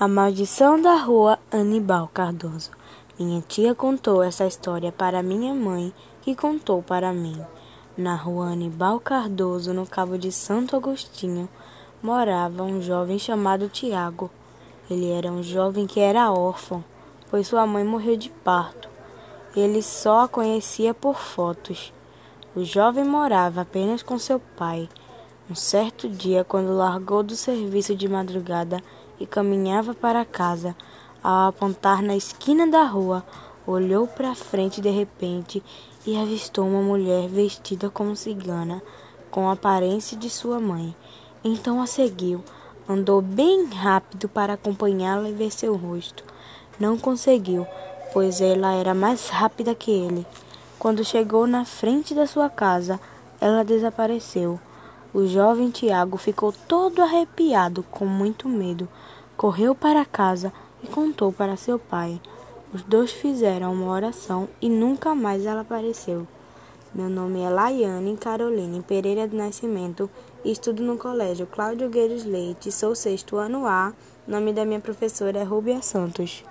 A Maldição da Rua Anibal Cardoso. Minha tia contou essa história para minha mãe, que contou para mim. Na rua Anibal Cardoso, no Cabo de Santo Agostinho, morava um jovem chamado Tiago. Ele era um jovem que era órfão, pois sua mãe morreu de parto. Ele só a conhecia por fotos. O jovem morava apenas com seu pai. Um certo dia, quando largou do serviço de madrugada, e caminhava para casa. Ao apontar na esquina da rua, olhou para frente de repente e avistou uma mulher vestida como cigana, com a aparência de sua mãe. Então a seguiu. Andou bem rápido para acompanhá-la e ver seu rosto. Não conseguiu, pois ela era mais rápida que ele. Quando chegou na frente da sua casa, ela desapareceu. O jovem Tiago ficou todo arrepiado, com muito medo. Correu para casa e contou para seu pai. Os dois fizeram uma oração e nunca mais ela apareceu. Meu nome é Laiane Caroline Pereira do Nascimento e estudo no Colégio Cláudio Gueiros Leite. Sou sexto ano A. Nome da minha professora é Rubia Santos.